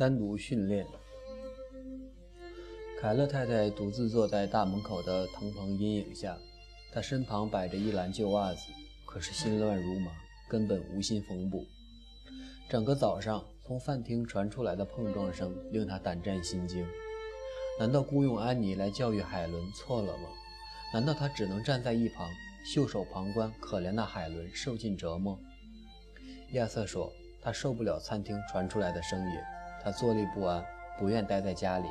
单独训练。凯勒太太独自坐在大门口的藤棚阴影下，她身旁摆着一篮旧袜子，可是心乱如麻，根本无心缝补。整个早上，从饭厅传出来的碰撞声令她胆战心惊。难道雇佣安妮来教育海伦错了吗？难道她只能站在一旁袖手旁观，可怜的海伦受尽折磨？亚瑟说：“他受不了餐厅传出来的声音，他坐立不安，不愿待在家里。”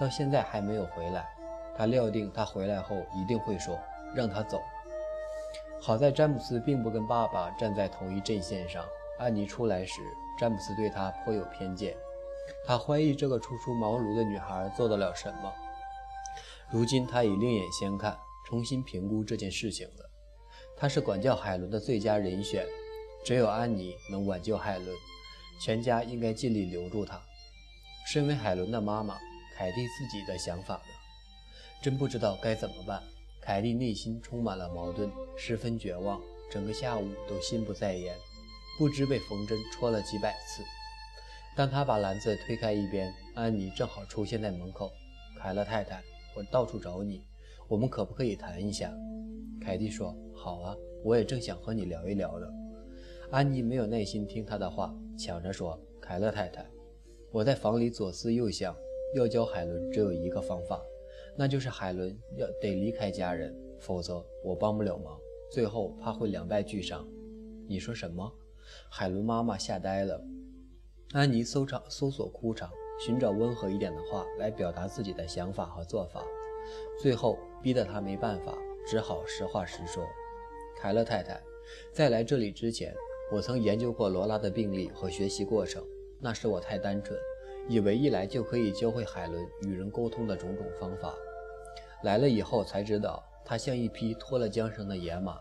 到现在还没有回来，他料定他回来后一定会说让他走。好在詹姆斯并不跟爸爸站在同一阵线上。安妮出来时，詹姆斯对他颇有偏见，他怀疑这个初出茅庐的女孩做得了什么。如今他已另眼相看，重新评估这件事情了。他是管教海伦的最佳人选，只有安妮能挽救海伦，全家应该尽力留住他。身为海伦的妈妈。凯蒂自己的想法呢？真不知道该怎么办。凯蒂内心充满了矛盾，十分绝望，整个下午都心不在焉，不知被缝针戳了几百次。当他把篮子推开一边，安妮正好出现在门口。凯勒太太，我到处找你，我们可不可以谈一下？凯蒂说：“好啊，我也正想和你聊一聊呢。”安妮没有耐心听他的话，抢着说：“凯勒太太，我在房里左思右想。”要教海伦只有一个方法，那就是海伦要得离开家人，否则我帮不了忙，最后怕会两败俱伤。你说什么？海伦妈妈吓呆了。安妮搜场搜索哭场，寻找温和一点的话来表达自己的想法和做法，最后逼得她没办法，只好实话实说。凯勒太太，在来这里之前，我曾研究过罗拉的病例和学习过程，那时我太单纯。以为一来就可以教会海伦与人沟通的种种方法，来了以后才知道，他像一匹脱了缰绳的野马。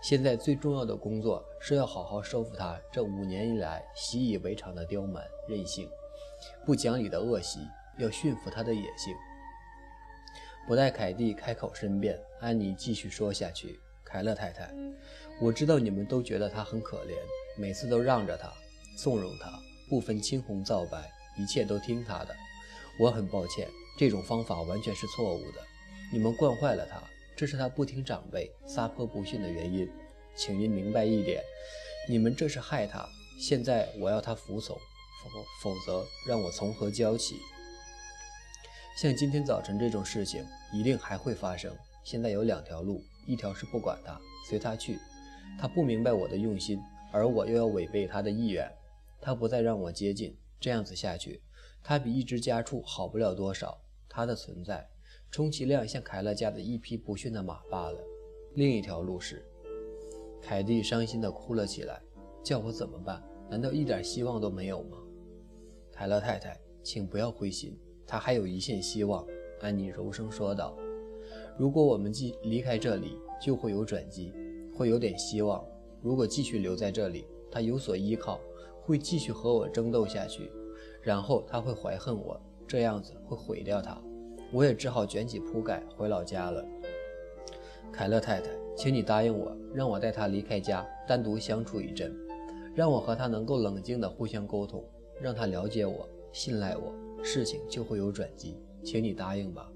现在最重要的工作是要好好收服他这五年以来习以为常的刁蛮、任性、不讲理的恶习，要驯服他的野性。不待凯蒂开口申辩，安妮继续说下去：“凯勒太太，我知道你们都觉得他很可怜，每次都让着他，纵容他，不分青红皂白。”一切都听他的，我很抱歉，这种方法完全是错误的。你们惯坏了他，这是他不听长辈、撒泼不逊的原因。请您明白一点，你们这是害他。现在我要他服从，否否则让我从何教起？像今天早晨这种事情一定还会发生。现在有两条路，一条是不管他，随他去。他不明白我的用心，而我又要违背他的意愿，他不再让我接近。这样子下去，他比一只家畜好不了多少。他的存在，充其量像凯勒家的一匹不驯的马罢了。另一条路是，凯蒂伤心地哭了起来。叫我怎么办？难道一点希望都没有吗？凯勒太太，请不要灰心，他还有一线希望。安妮柔声说道：“如果我们即离开这里，就会有转机，会有点希望。如果继续留在这里，他有所依靠。”会继续和我争斗下去，然后他会怀恨我，这样子会毁掉他。我也只好卷起铺盖回老家了。凯勒太太，请你答应我，让我带他离开家，单独相处一阵，让我和他能够冷静地互相沟通，让他了解我、信赖我，事情就会有转机。请你答应吧。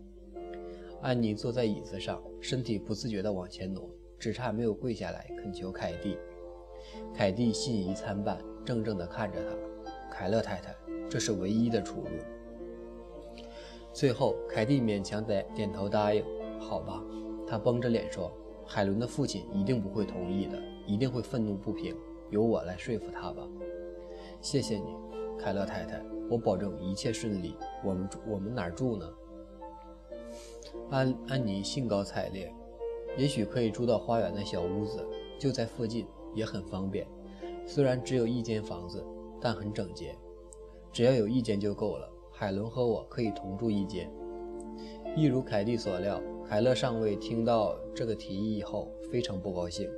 安妮坐在椅子上，身体不自觉地往前挪，只差没有跪下来恳求凯蒂。凯蒂信疑参半。怔怔地看着他，凯勒太太，这是唯一的出路。最后，凯蒂勉强点点头答应。好吧，他绷着脸说：“海伦的父亲一定不会同意的，一定会愤怒不平。由我来说服他吧。”谢谢你，凯勒太太，我保证一切顺利。我们住我们哪儿住呢？安安妮兴高采烈，也许可以住到花园的小屋子，就在附近，也很方便。虽然只有一间房子，但很整洁。只要有一间就够了。海伦和我可以同住一间。一如凯蒂所料，凯勒上尉听到这个提议以后非常不高兴，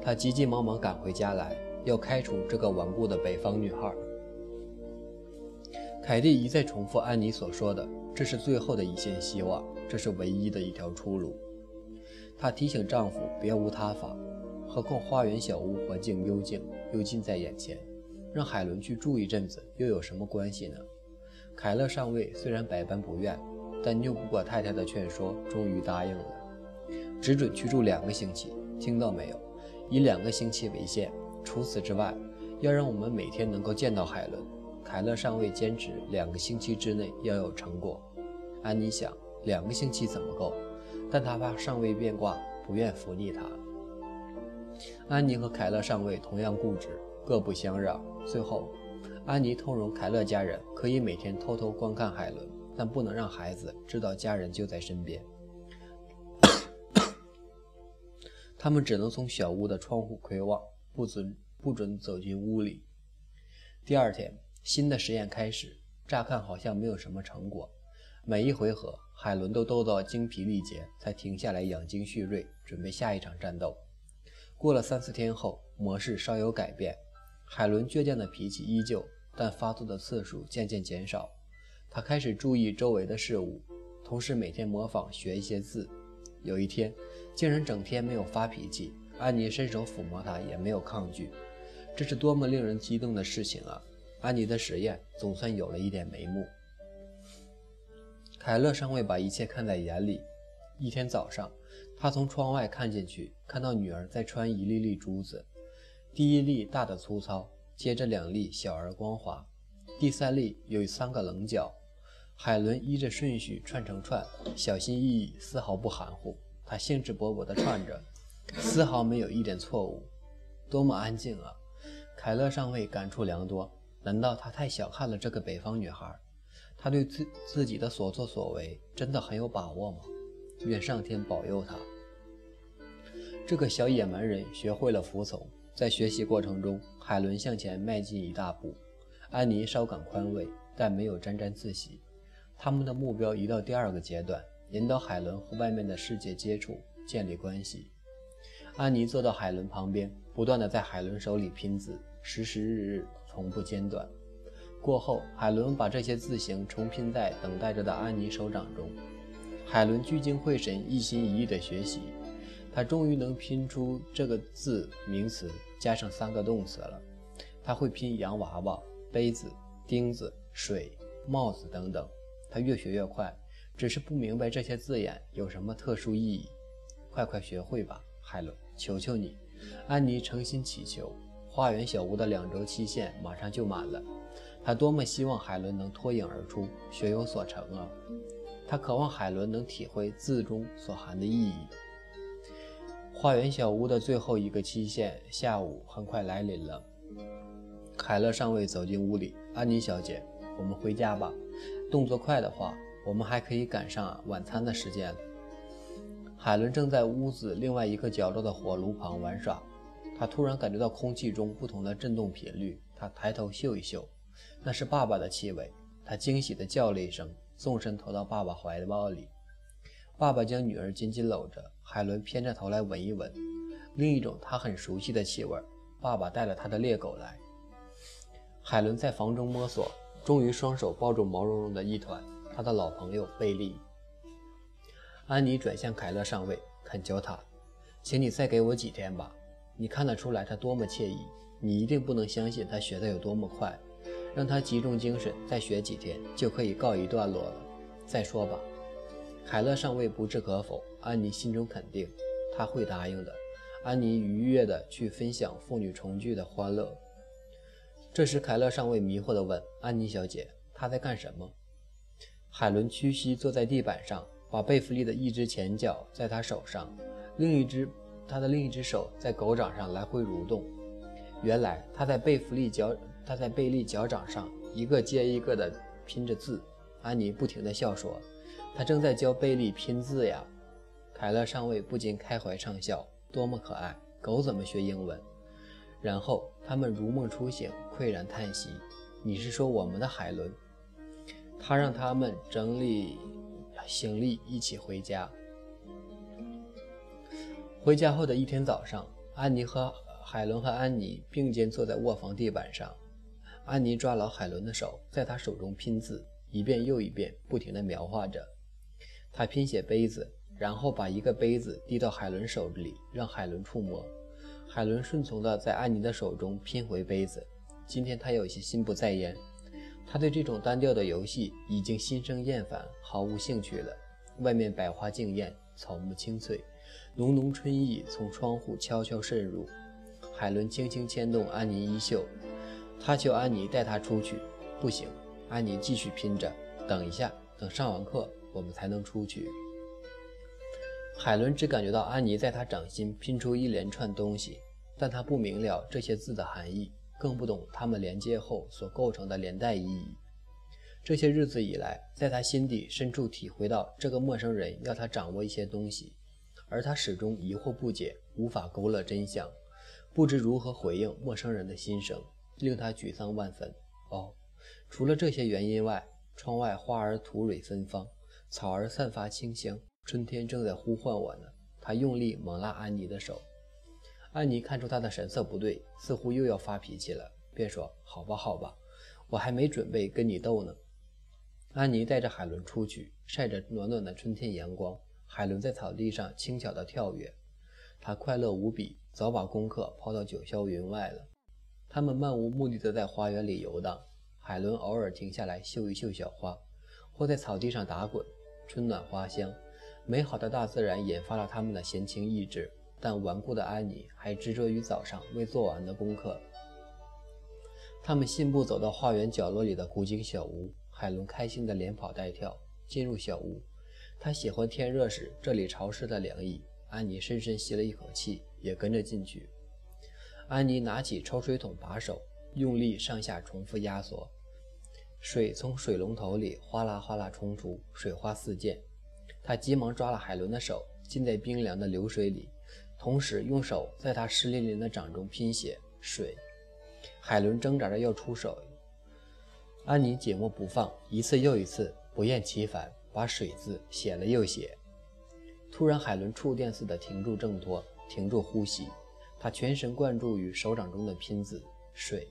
他急急忙忙赶回家来，要开除这个顽固的北方女孩。凯蒂一再重复安妮所说的：“这是最后的一线希望，这是唯一的一条出路。”她提醒丈夫别无他法。何况花园小屋环境幽静又近在眼前，让海伦去住一阵子又有什么关系呢？凯勒上尉虽然百般不愿，但拗不过太太的劝说，终于答应了，只准去住两个星期。听到没有？以两个星期为限。除此之外，要让我们每天能够见到海伦。凯勒上尉坚持两个星期之内要有成果。安妮想，两个星期怎么够？但他怕上尉变卦，不愿服逆他。安妮和凯勒上尉同样固执，各不相让。最后，安妮通融凯勒家人，可以每天偷偷观看海伦，但不能让孩子知道家人就在身边。他们只能从小屋的窗户窥望，不准不准走进屋里。第二天，新的实验开始。乍看好像没有什么成果，每一回合海伦都斗到精疲力竭，才停下来养精蓄锐，准备下一场战斗。过了三四天后，模式稍有改变，海伦倔强的脾气依旧，但发作的次数渐渐减少。他开始注意周围的事物，同时每天模仿学一些字。有一天，竟然整天没有发脾气，安妮伸手抚摸他，也没有抗拒。这是多么令人激动的事情啊！安妮的实验总算有了一点眉目。凯勒尚未把一切看在眼里。一天早上，他从窗外看进去，看到女儿在穿一粒粒珠子，第一粒大的粗糙，接着两粒小而光滑，第三粒有三个棱角。海伦依着顺序串成串，小心翼翼，丝毫不含糊。他兴致勃勃地串着，丝毫没有一点错误。多么安静啊！凯勒上尉感触良多。难道他太小看了这个北方女孩？他对自自己的所作所为真的很有把握吗？愿上天保佑他。这个小野蛮人学会了服从，在学习过程中，海伦向前迈进一大步，安妮稍感宽慰，但没有沾沾自喜。他们的目标移到第二个阶段，引导海伦和外面的世界接触，建立关系。安妮坐到海伦旁边，不断的在海伦手里拼字，时时日日，从不间断。过后，海伦把这些字形重拼在等待着的安妮手掌中。海伦聚精会神，一心一意地学习，她终于能拼出这个字名词加上三个动词了。她会拼洋娃娃、杯子、钉子、水、帽子等等。他越学越快，只是不明白这些字眼有什么特殊意义。快快学会吧，海伦，求求你！安妮诚心祈求。花园小屋的两周期限马上就满了，他多么希望海伦能脱颖而出，学有所成啊！他渴望海伦能体会字中所含的意义。花园小屋的最后一个期限下午很快来临了。凯勒上尉走进屋里，安妮小姐，我们回家吧。动作快的话，我们还可以赶上晚餐的时间。海伦正在屋子另外一个角落的火炉旁玩耍，他突然感觉到空气中不同的震动频率。他抬头嗅一嗅，那是爸爸的气味。他惊喜地叫了一声，纵身投到爸爸怀抱里。爸爸将女儿紧紧搂着，海伦偏着头来闻一闻，另一种他很熟悉的气味。爸爸带了他的猎狗来。海伦在房中摸索。终于双手抱住毛茸茸的一团，他的老朋友贝利。安妮转向凯勒上尉，恳求他：“请你再给我几天吧。你看得出来他多么惬意。你一定不能相信他学得有多么快。让他集中精神，再学几天就可以告一段落了。再说吧。”凯勒上尉不置可否，安妮心中肯定他会答应的。安妮愉悦地去分享父女重聚的欢乐。这时，凯勒上尉迷惑地问：“安妮小姐，她在干什么？”海伦屈膝坐在地板上，把贝弗利的一只前脚在他手上，另一只他的另一只手在狗掌上来回蠕动。原来他在贝弗利脚，他在贝利脚掌上一个接一个地拼着字。安妮不停地笑说：“他正在教贝利拼字呀！”凯勒上尉不禁开怀畅笑：“多么可爱！狗怎么学英文？”然后他们如梦初醒，喟然叹息：“你是说我们的海伦？”他让他们整理行李，一起回家。回家后的一天早上，安妮和海伦和安妮并肩坐在卧房地板上。安妮抓牢海伦的手，在他手中拼字，一遍又一遍，不停地描画着。他拼写杯子，然后把一个杯子递到海伦手里，让海伦触摸。海伦顺从地在安妮的手中拼回杯子。今天他有些心不在焉。他对这种单调的游戏已经心生厌烦，毫无兴趣了。外面百花竞艳，草木青翠，浓浓春意从窗户悄悄渗入。海伦轻轻牵动安妮衣袖，他求安妮带他出去。不行，安妮继续拼着。等一下，等上完课，我们才能出去。海伦只感觉到安妮在他掌心拼出一连串东西，但他不明了这些字的含义，更不懂它们连接后所构成的连带意义。这些日子以来，在他心底深处体会到这个陌生人要他掌握一些东西，而他始终疑惑不解，无法勾勒真相，不知如何回应陌生人的心声，令他沮丧万分。哦，除了这些原因外，窗外花儿吐蕊芬芳，草儿散发清香。春天正在呼唤我呢。他用力猛拉安妮的手，安妮看出他的神色不对，似乎又要发脾气了，便说：“好吧，好吧，我还没准备跟你斗呢。”安妮带着海伦出去，晒着暖暖的春天阳光。海伦在草地上轻巧地跳跃，他快乐无比，早把功课抛到九霄云外了。他们漫无目的地在花园里游荡，海伦偶尔停下来嗅一嗅小花，或在草地上打滚，春暖花香。美好的大自然引发了他们的闲情逸致，但顽固的安妮还执着于早上未做完的功课。他们信步走到花园角落里的古井小屋，海伦开心的连跑带跳进入小屋。他喜欢天热时这里潮湿的凉意。安妮深深吸了一口气，也跟着进去。安妮拿起抽水桶把手，用力上下重复压缩，水从水龙头里哗啦哗啦冲出，水花四溅。他急忙抓了海伦的手，浸在冰凉的流水里，同时用手在她湿淋淋的掌中拼写“水”。海伦挣扎着要出手，安妮紧握不放，一次又一次，不厌其烦，把“水”字写了又写。突然，海伦触电似的停住挣脱，停住呼吸，他全神贯注于手掌中的拼字“水”，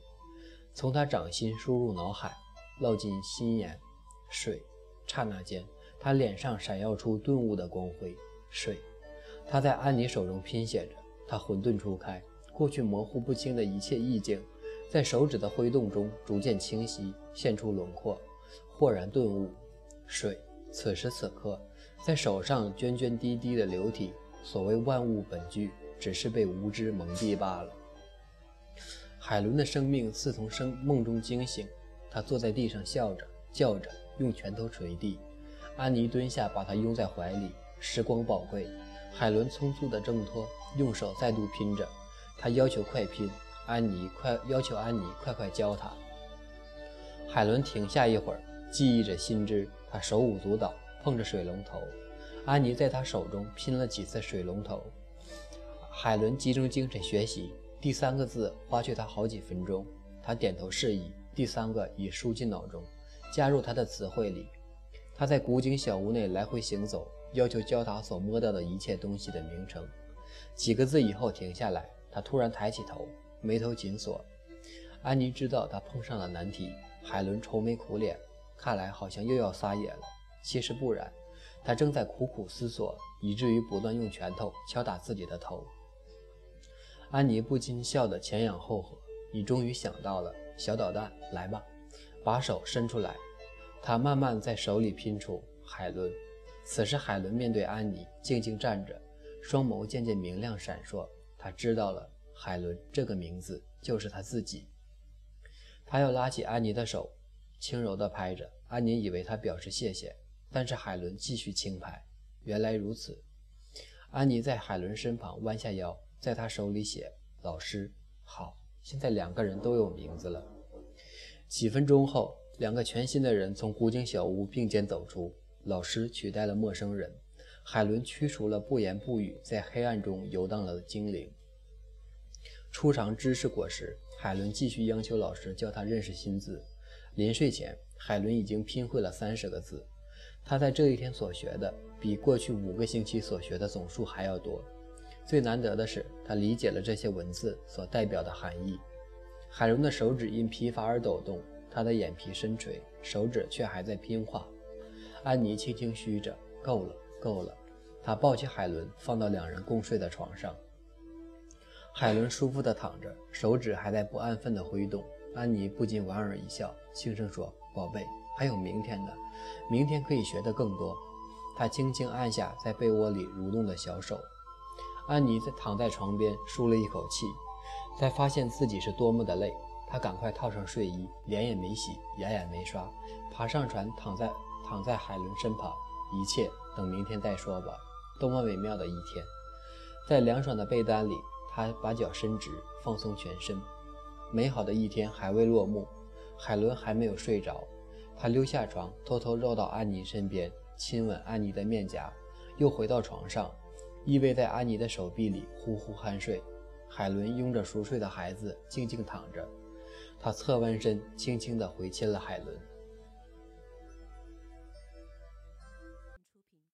从他掌心输入脑海，烙进心眼，“水”。刹那间。他脸上闪耀出顿悟的光辉。水，他在安妮手中拼写着。他混沌初开，过去模糊不清的一切意境，在手指的挥动中逐渐清晰，现出轮廓。豁然顿悟，水，此时此刻，在手上涓涓滴滴的流体。所谓万物本具，只是被无知蒙蔽罢了。海伦的生命似从生梦中惊醒，她坐在地上笑着，叫着，用拳头捶地。安妮蹲下，把他拥在怀里。时光宝贵，海伦匆促地挣脱，用手再度拼着。他要求快拼，安妮快要求安妮快快教他。海伦停下一会儿，记忆着心知。他手舞足蹈，碰着水龙头。安妮在他手中拼了几次水龙头。海伦集中精神学习，第三个字花去他好几分钟。他点头示意，第三个已输进脑中，加入他的词汇里。他在古井小屋内来回行走，要求教他所摸到的一切东西的名称。几个字以后停下来，他突然抬起头，眉头紧锁。安妮知道他碰上了难题。海伦愁眉苦脸，看来好像又要撒野了。其实不然，他正在苦苦思索，以至于不断用拳头敲打自己的头。安妮不禁笑得前仰后合。你终于想到了，小捣蛋，来吧，把手伸出来。他慢慢在手里拼出海伦。此时，海伦面对安妮，静静站着，双眸渐渐明亮闪烁。他知道了，海伦这个名字就是他自己。他又拉起安妮的手，轻柔地拍着。安妮以为他表示谢谢，但是海伦继续轻拍。原来如此。安妮在海伦身旁弯下腰，在他手里写：“老师好。”现在两个人都有名字了。几分钟后。两个全新的人从古井小屋并肩走出，老师取代了陌生人，海伦驱除了不言不语在黑暗中游荡了的精灵。初尝知识果实，海伦继续央求老师教他认识新字。临睡前，海伦已经拼会了三十个字。他在这一天所学的，比过去五个星期所学的总数还要多。最难得的是，他理解了这些文字所代表的含义。海伦的手指因疲乏而抖动。他的眼皮深垂，手指却还在拼画。安妮轻轻嘘着：“够了，够了。”他抱起海伦，放到两人共睡的床上。海伦舒服地躺着，手指还在不安分地挥动。安妮不禁莞尔一笑，轻声说：“宝贝，还有明天呢，明天可以学得更多。他轻轻按下在被窝里蠕动的小手。安妮在躺在床边，舒了一口气，才发现自己是多么的累。她赶快套上睡衣，脸也没洗，牙也没刷，爬上船，躺在躺在海伦身旁。一切等明天再说吧。多么美妙的一天！在凉爽的被单里，她把脚伸直，放松全身。美好的一天还未落幕，海伦还没有睡着。她溜下床，偷偷绕到安妮身边，亲吻安妮的面颊，又回到床上。依偎在安妮的手臂里，呼呼酣睡。海伦拥着熟睡的孩子，静静躺着。他侧弯身，轻轻地回亲了海伦。